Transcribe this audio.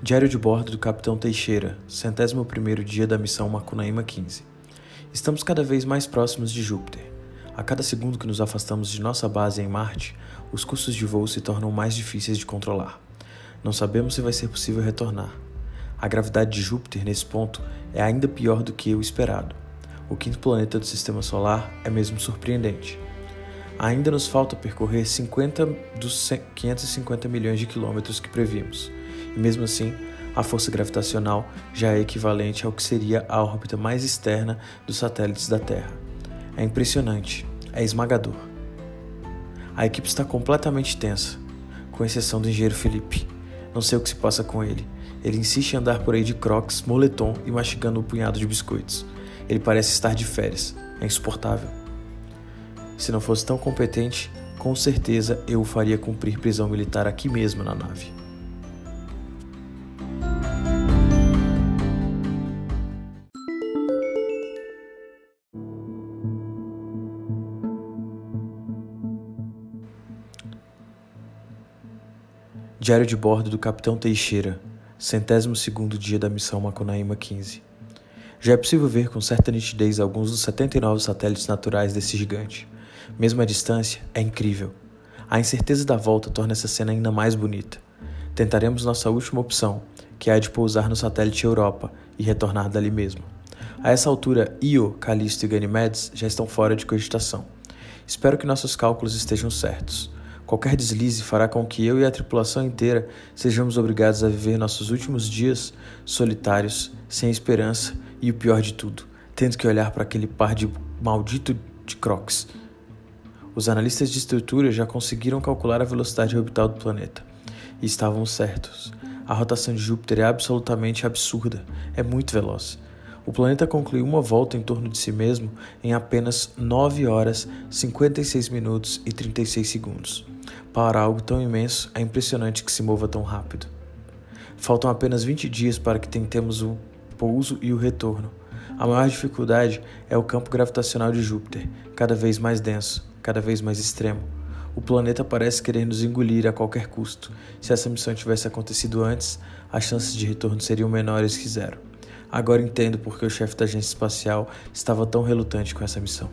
Diário de bordo do Capitão Teixeira, centésimo primeiro dia da missão Macunaíma 15. Estamos cada vez mais próximos de Júpiter. A cada segundo que nos afastamos de nossa base em Marte, os custos de voo se tornam mais difíceis de controlar. Não sabemos se vai ser possível retornar. A gravidade de Júpiter nesse ponto é ainda pior do que o esperado. O quinto planeta do sistema solar é mesmo surpreendente. Ainda nos falta percorrer 50 dos 550 milhões de quilômetros que previmos mesmo assim, a força gravitacional já é equivalente ao que seria a órbita mais externa dos satélites da Terra. É impressionante, é esmagador. A equipe está completamente tensa, com exceção do engenheiro Felipe. Não sei o que se passa com ele. Ele insiste em andar por aí de crocs, moletom e mastigando um punhado de biscoitos. Ele parece estar de férias. É insuportável. Se não fosse tão competente, com certeza eu o faria cumprir prisão militar aqui mesmo na nave. Diário de bordo do Capitão Teixeira, centésimo segundo dia da missão Macunaíma 15. Já é possível ver com certa nitidez alguns dos 79 satélites naturais desse gigante. Mesmo à distância, é incrível. A incerteza da volta torna essa cena ainda mais bonita. Tentaremos nossa última opção, que é a de pousar no satélite Europa e retornar dali mesmo. A essa altura, Io, Callisto e Ganymedes já estão fora de cogitação. Espero que nossos cálculos estejam certos. Qualquer deslize fará com que eu e a tripulação inteira sejamos obrigados a viver nossos últimos dias solitários, sem esperança e o pior de tudo, tendo que olhar para aquele par de maldito de crocs. Os analistas de estrutura já conseguiram calcular a velocidade orbital do planeta e estavam certos. A rotação de Júpiter é absolutamente absurda, é muito veloz. O planeta concluiu uma volta em torno de si mesmo em apenas 9 horas, 56 minutos e 36 segundos. Para algo tão imenso, é impressionante que se mova tão rápido. Faltam apenas 20 dias para que tentemos o pouso e o retorno. A maior dificuldade é o campo gravitacional de Júpiter, cada vez mais denso, cada vez mais extremo. O planeta parece querer nos engolir a qualquer custo. Se essa missão tivesse acontecido antes, as chances de retorno seriam menores que zero. Agora entendo por que o chefe da agência espacial estava tão relutante com essa missão.